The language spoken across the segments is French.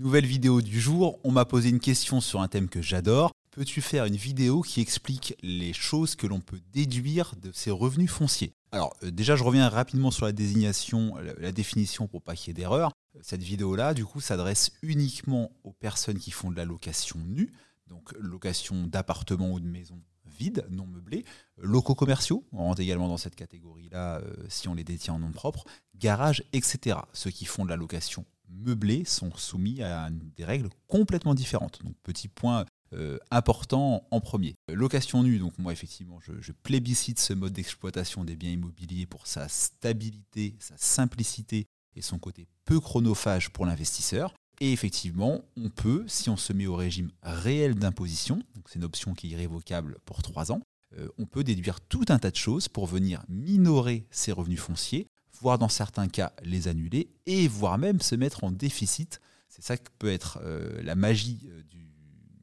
Nouvelle vidéo du jour, on m'a posé une question sur un thème que j'adore. Peux-tu faire une vidéo qui explique les choses que l'on peut déduire de ses revenus fonciers? Alors euh, déjà je reviens rapidement sur la désignation, la, la définition pour pas qu'il y ait d'erreur. Cette vidéo-là, du coup, s'adresse uniquement aux personnes qui font de la location nue, donc location d'appartements ou de maisons vides, non meublés, locaux commerciaux, on rentre également dans cette catégorie-là euh, si on les détient en nom propre, garages, etc. Ceux qui font de la location meublée sont soumis à des règles complètement différentes. Donc petit point euh, important en premier. Location nue, donc moi effectivement je, je plébiscite ce mode d'exploitation des biens immobiliers pour sa stabilité, sa simplicité et son côté peu chronophage pour l'investisseur. Et effectivement, on peut, si on se met au régime réel d'imposition, c'est une option qui est irrévocable pour 3 ans, euh, on peut déduire tout un tas de choses pour venir minorer ses revenus fonciers, voire dans certains cas les annuler, et voire même se mettre en déficit. C'est ça que peut être euh, la magie euh, du,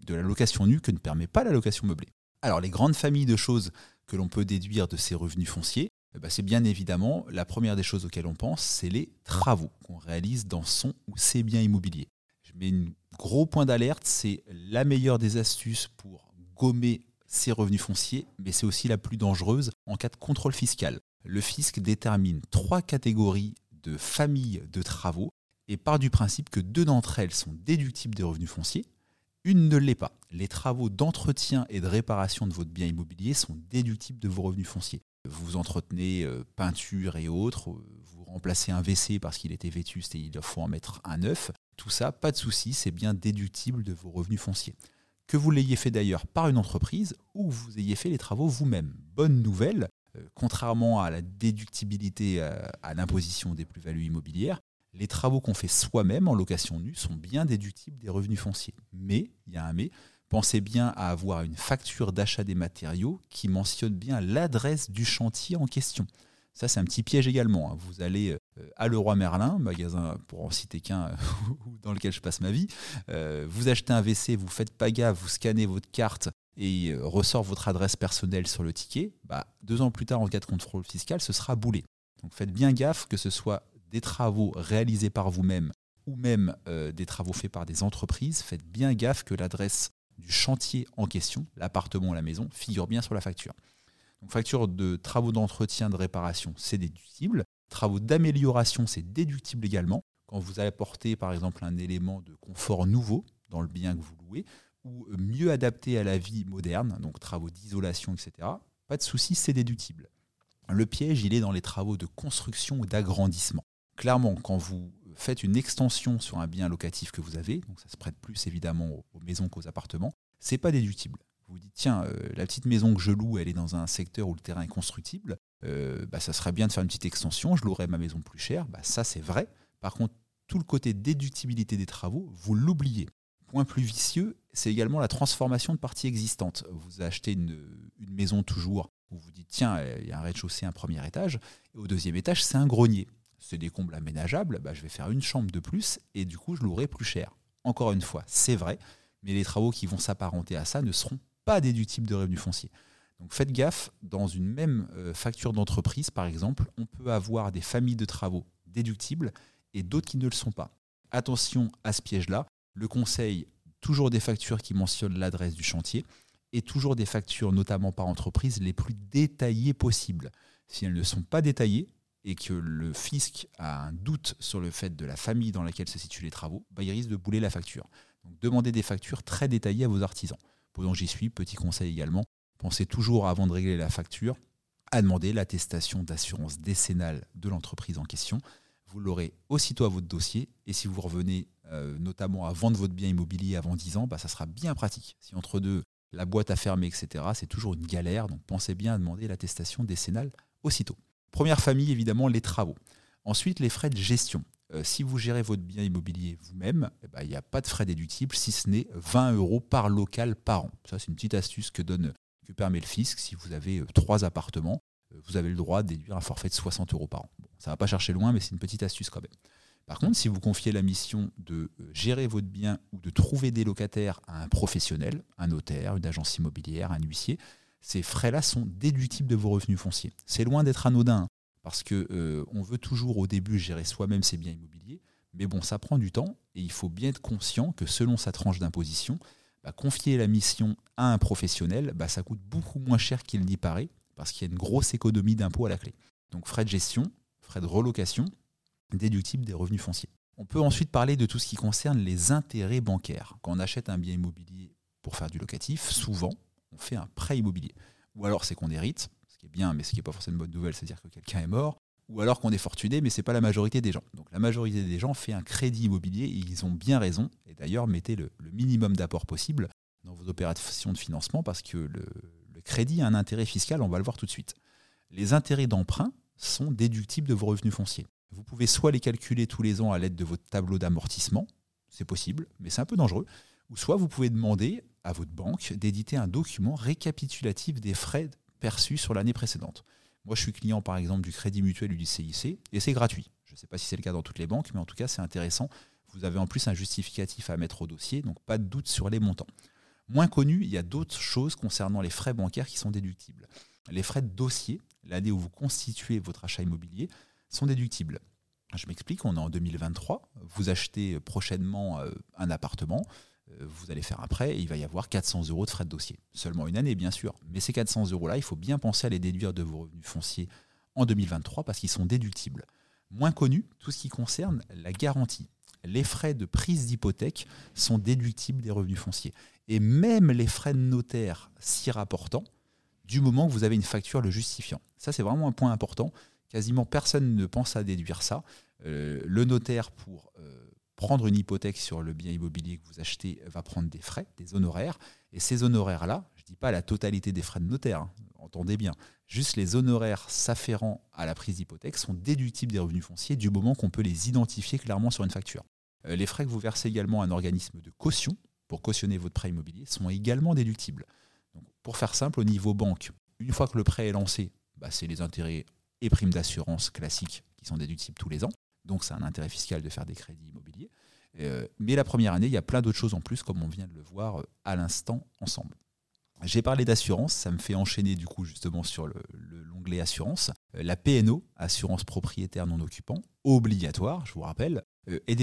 de la location nue que ne permet pas la location meublée. Alors les grandes familles de choses que l'on peut déduire de ces revenus fonciers, eh ben, c'est bien évidemment la première des choses auxquelles on pense, c'est les travaux qu'on réalise dans son ou ses biens immobiliers. Je mets un gros point d'alerte, c'est la meilleure des astuces pour gommer ses revenus fonciers, mais c'est aussi la plus dangereuse en cas de contrôle fiscal. Le fisc détermine trois catégories de familles de travaux et part du principe que deux d'entre elles sont déductibles des revenus fonciers, une ne l'est pas. Les travaux d'entretien et de réparation de votre bien immobilier sont déductibles de vos revenus fonciers vous entretenez euh, peinture et autres, euh, vous remplacez un WC parce qu'il était vétuste et il faut en mettre un neuf, tout ça, pas de souci, c'est bien déductible de vos revenus fonciers. Que vous l'ayez fait d'ailleurs par une entreprise ou que vous ayez fait les travaux vous-même. Bonne nouvelle, contrairement à la déductibilité à l'imposition des plus-values immobilières, les travaux qu'on fait soi-même en location nue sont bien déductibles des revenus fonciers. Mais, il y a un mais, pensez bien à avoir une facture d'achat des matériaux qui mentionne bien l'adresse du chantier en question. Ça, c'est un petit piège également. Hein. Vous allez euh, à Leroy Merlin, magasin pour en citer qu'un dans lequel je passe ma vie. Euh, vous achetez un WC, vous faites pas gaffe, vous scannez votre carte et euh, ressort votre adresse personnelle sur le ticket. Bah, deux ans plus tard, en cas de contrôle fiscal, ce sera boulé. Donc faites bien gaffe que ce soit des travaux réalisés par vous-même ou même des travaux faits par des entreprises. Faites bien gaffe que l'adresse du chantier en question, l'appartement ou la maison, figure bien sur la facture. Donc facture de travaux d'entretien, de réparation, c'est déductible. Travaux d'amélioration, c'est déductible également. Quand vous allez apporter par exemple un élément de confort nouveau dans le bien que vous louez, ou mieux adapté à la vie moderne, donc travaux d'isolation, etc., pas de souci, c'est déductible. Le piège, il est dans les travaux de construction ou d'agrandissement. Clairement, quand vous faites une extension sur un bien locatif que vous avez, donc ça se prête plus évidemment aux, maisons qu'aux appartements, c'est pas déductible. Vous vous dites, tiens, euh, la petite maison que je loue, elle est dans un secteur où le terrain est constructible, euh, bah, ça serait bien de faire une petite extension, je louerais ma maison plus cher, bah, ça c'est vrai. Par contre, tout le côté déductibilité des travaux, vous l'oubliez. Point plus vicieux, c'est également la transformation de parties existantes. Vous achetez une, maison toujours où vous dites, tiens, il y a un rez-de-chaussée, un premier étage, et au deuxième étage, c'est un grenier c'est des combles aménageables, bah, je vais faire une chambre de plus et du coup je louerai plus cher. Encore une fois, c'est vrai, mais les travaux qui vont s'apparenter à ça ne seront pas déductibles de revenus fonciers. Donc faites gaffe, dans une même euh, facture d'entreprise, par exemple, on peut avoir des familles de travaux déductibles et d'autres qui ne le sont pas. Attention à ce piège-là. Le conseil, toujours des factures qui mentionnent l'adresse du chantier et toujours des factures, notamment par entreprise, les plus détaillées possibles. Si elles ne sont pas détaillées, et que le fisc a un doute sur le fait de la famille dans laquelle se situent les travaux, bah, il risque de bouler la facture. Donc demandez des factures très détaillées à vos artisans. Pendant j'y suis, petit conseil également, pensez toujours avant de régler la facture à demander l'attestation d'assurance décennale de l'entreprise en question. Vous l'aurez aussitôt à votre dossier et si vous revenez euh, notamment à vendre votre bien immobilier avant 10 ans, bah, ça sera bien pratique. Si entre deux, la boîte à fermer, etc., c'est toujours une galère, donc pensez bien à demander l'attestation décennale aussitôt. Première famille, évidemment, les travaux. Ensuite, les frais de gestion. Euh, si vous gérez votre bien immobilier vous-même, eh ben, il n'y a pas de frais déductibles si ce n'est 20 euros par local par an. Ça, c'est une petite astuce que, donne, que permet le fisc. Si vous avez euh, trois appartements, vous avez le droit de déduire un forfait de 60 euros par an. ça ne va pas chercher loin, mais c'est une petite astuce quand même. Par contre, si vous confiez la mission de gérer votre bien ou de trouver des locataires à un professionnel, un notaire, une agence immobilière, un huissier, ces frais-là sont déductibles de vos revenus fonciers. C'est loin d'être anodin, parce que euh, veut toujours au début gérer soi-même ses biens immobiliers. Mais bon, ça prend du temps et il faut bien être conscient que selon sa tranche d'imposition, bah, confier la mission à un professionnel, bah, ça coûte beaucoup moins cher qu'il n'y paraît parce qu'il y a une grosse économie d'impôts à la clé. Donc frais de gestion, frais de relocation, déductibles des revenus fonciers. On peut ensuite parler de tout ce qui concerne les intérêts bancaires. Quand on achète un bien immobilier pour faire du locatif, souvent, on fait un prêt immobilier. Ou alors c'est qu'on hérite, ce qui est bien, mais ce qui n'est pas forcément une bonne nouvelle, c'est-à-dire que quelqu'un est mort. Ou alors qu'on est fortuné, mais ce n'est pas la majorité des gens. Donc la majorité des gens fait un crédit immobilier et ils ont bien raison. Et d'ailleurs, mettez le, minimum d'apport possible dans vos opérations de financement parce que le crédit a un intérêt fiscal, on va le voir tout de suite. Les intérêts d'emprunt sont déductibles de vos revenus fonciers. Vous pouvez soit les calculer tous les ans à l'aide de votre tableau d'amortissement, c'est possible, mais c'est un peu dangereux, ou soit vous pouvez demander à votre banque d'éditer un document récapitulatif des frais perçus sur l'année précédente. Moi, je suis client par exemple du Crédit Mutuel ou du CIC, et c'est gratuit. Je ne sais pas si c'est le cas dans toutes les banques, mais en tout cas, c'est intéressant. Vous avez en plus un justificatif à mettre au dossier, donc pas de doute sur les montants. Moins connu, il y a d'autres choses concernant les frais bancaires qui sont déductibles. Les frais de dossier, l'année où vous constituez votre achat immobilier, sont déductibles. Je m'explique, on est en 2023, vous achetez prochainement euh, un appartement, euh, vous allez faire un prêt et il va y avoir 400 euros de frais de dossier. Seulement une année, bien sûr. Mais ces 400 euros-là, il faut bien penser à les déduire de vos revenus fonciers en 2023 parce qu'ils sont déductibles. Moins connu, tout ce qui concerne la garantie. Les frais de prise d'hypothèque sont déductibles des revenus fonciers. Et même les frais de notaire s'y rapportant, du moment que vous avez une facture le justifiant. Ça, c'est vraiment un point important. Quasiment personne ne pense à déduire ça. Euh, le notaire, pour euh, prendre une hypothèque sur le bien immobilier que vous achetez, va prendre des frais, des honoraires. Et ces honoraires-là, je ne dis pas la totalité des frais de notaire, hein, entendez bien, juste les honoraires s'afférents à la prise d'hypothèque sont déductibles des revenus fonciers du moment qu'on peut les identifier clairement sur une facture. Euh, les frais que vous versez également à un organisme de caution pour cautionner votre prêt immobilier sont également déductibles. pour faire simple, au niveau banque, une fois que le prêt est lancé, bah, c'est les intérêts et primes d'assurance classiques qui sont déductibles tous les ans. Donc c'est un intérêt fiscal de faire des crédits immobiliers. Euh, mais la première année, il y a plein d'autres choses en plus, comme on vient de le voir euh, à l'instant ensemble. J'ai parlé d'assurance, ça me fait enchaîner du coup justement sur l'onglet assurance. Euh, la PNO, assurance propriétaire non occupant, obligatoire, je vous rappelle, est,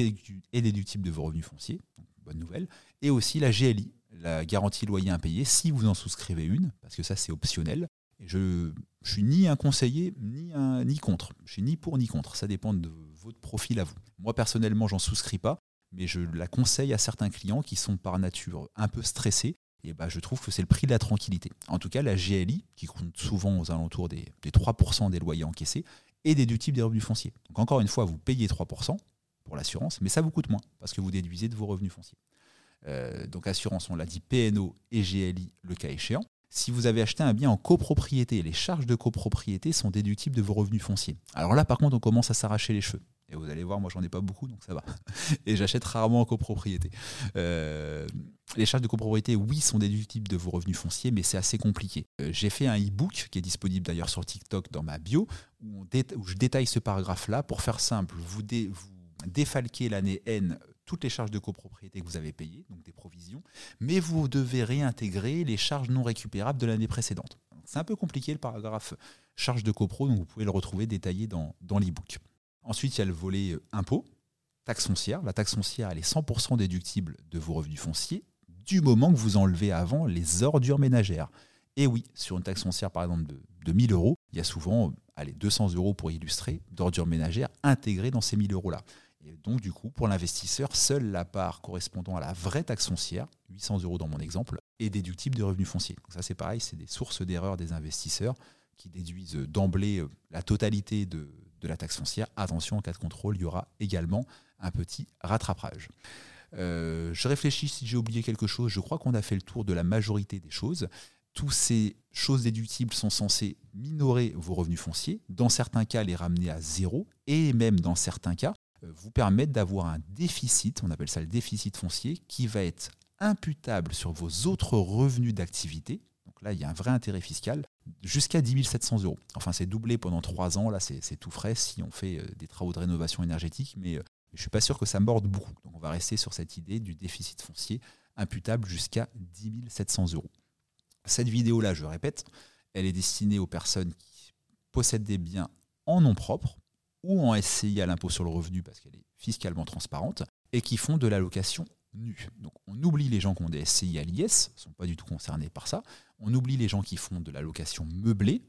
déductible de vos revenus fonciers, bonne nouvelle, et aussi la GLI, la garantie loyer impayé, si vous en souscrivez une, parce que ça c'est optionnel. Je ne suis ni un conseiller ni, un, ni contre. Je suis ni pour ni contre. Ça dépend de votre profil à vous. Moi personnellement, j'en souscris pas, mais je la conseille à certains clients qui sont par nature un peu stressés. Et bah, je trouve que c'est le prix de la tranquillité. En tout cas, la GLI, qui compte souvent aux alentours des, des 3% des loyers encaissés, est déductible des revenus fonciers. Donc encore une fois, vous payez 3% pour l'assurance, mais ça vous coûte moins parce que vous déduisez de vos revenus fonciers. Euh, donc assurance, on l'a dit, PNO et GLI le cas échéant. Si vous avez acheté un bien en copropriété, les charges de copropriété sont déductibles de vos revenus fonciers. Alors là, par contre, on commence à s'arracher les cheveux. Et vous allez voir, moi, j'en ai pas beaucoup, donc ça va. Et j'achète rarement en copropriété. Euh, les charges de copropriété, oui, sont déductibles de vos revenus fonciers, mais c'est assez compliqué. Euh, j'ai fait un e-book qui est disponible d'ailleurs sur TikTok dans ma bio, où, je détaille ce paragraphe-là. Pour faire simple, vous, vous défalquez l'année N toutes les charges de copropriété que vous avez payées, donc des provisions, mais vous devez réintégrer les charges non récupérables de l'année précédente. C'est un peu compliqué le paragraphe charges de copro, donc vous pouvez le retrouver détaillé dans, dans l'e-book. Ensuite, il y a le volet euh, impôt, taxe foncière. La taxe foncière, elle est 100% déductible de vos revenus fonciers du moment que vous enlevez avant les ordures ménagères. Et oui, sur une taxe foncière par exemple de, de 1000 euros, il y a souvent allez, 200 euros pour illustrer d'ordures ménagères intégrées dans ces 1000 euros-là. Et donc, du coup, pour l'investisseur, seule la part correspondant à la vraie taxe foncière, 800 euros dans mon exemple, est déductible de revenus fonciers. Donc ça, c'est pareil, c'est des sources d'erreur des investisseurs qui déduisent d'emblée euh, la totalité de, la taxe foncière. Attention, en cas de contrôle, il y aura également un petit rattrapage. Euh, je réfléchis si j'ai oublié quelque chose. Je crois qu'on a fait le tour de la majorité des choses. Toutes ces choses déductibles sont censées minorer vos revenus fonciers, dans certains cas les ramener à zéro, et même dans certains cas vous permettre d'avoir un déficit, on appelle ça le déficit foncier, qui va être imputable sur vos autres revenus d'activité. Donc là, il y a un vrai intérêt fiscal jusqu'à 10 700 euros. Enfin, c'est doublé pendant trois ans. Là, c'est tout frais si on fait euh, des travaux de rénovation énergétique, mais euh, je ne suis pas sûr que ça morde beaucoup. Donc on va rester sur cette idée du déficit foncier imputable jusqu'à 10 700 euros. Cette vidéo-là, je répète, elle est destinée aux personnes qui possèdent des biens en nom propre, ou en SCI à l'impôt sur le revenu parce qu'elle est fiscalement transparente et qui font de la location nue. Donc on oublie les gens qui ont des SCI à l'IS, ne sont pas du tout concernés par ça. On oublie les gens qui font de la location meublée.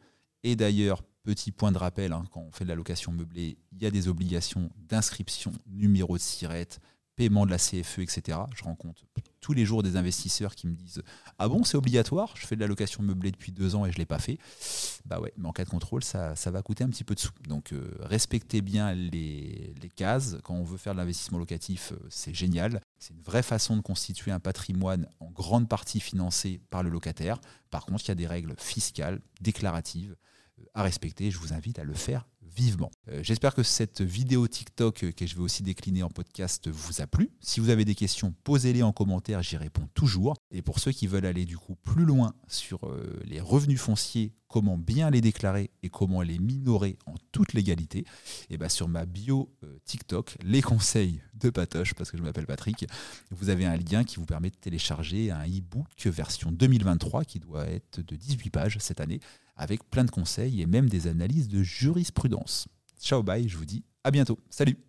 Et d'ailleurs, petit point de rappel, hein, quand on fait de la location meublée, il y a des obligations d'inscription, numéro de SIRET, paiement de la CFE, etc. Je rencontre tous les jours des investisseurs qui me disent Ah bon, c'est obligatoire? Je fais de la location meublée depuis deux ans et je ne l'ai pas fait. Bah ouais, mais en cas de contrôle, ça, ça va coûter un petit peu de sous. Donc euh, respectez bien les, les, cases. Quand on veut faire de l'investissement locatif, euh, c'est génial. C'est une vraie façon de constituer un patrimoine en grande partie financé par le locataire. Par contre, il y a des règles fiscales, déclaratives euh, à respecter. Je vous invite à le faire vivement. Euh, j'espère que cette vidéo TikTok euh, que je vais aussi décliner en podcast vous a plu. Si vous avez des questions, posez-les en commentaire, j'y réponds toujours. Et pour ceux qui veulent aller du coup plus loin sur euh, les revenus fonciers, comment bien les déclarer et comment les minorer en toute légalité, et eh bien sur ma bio TikTok, les conseils de Patoche, parce que je m'appelle Patrick, vous avez un lien qui vous permet de télécharger un e-book version 2023 qui doit être de 18 pages cette année avec plein de conseils et même des analyses de jurisprudence. Ciao, bye, je vous dis à bientôt. Salut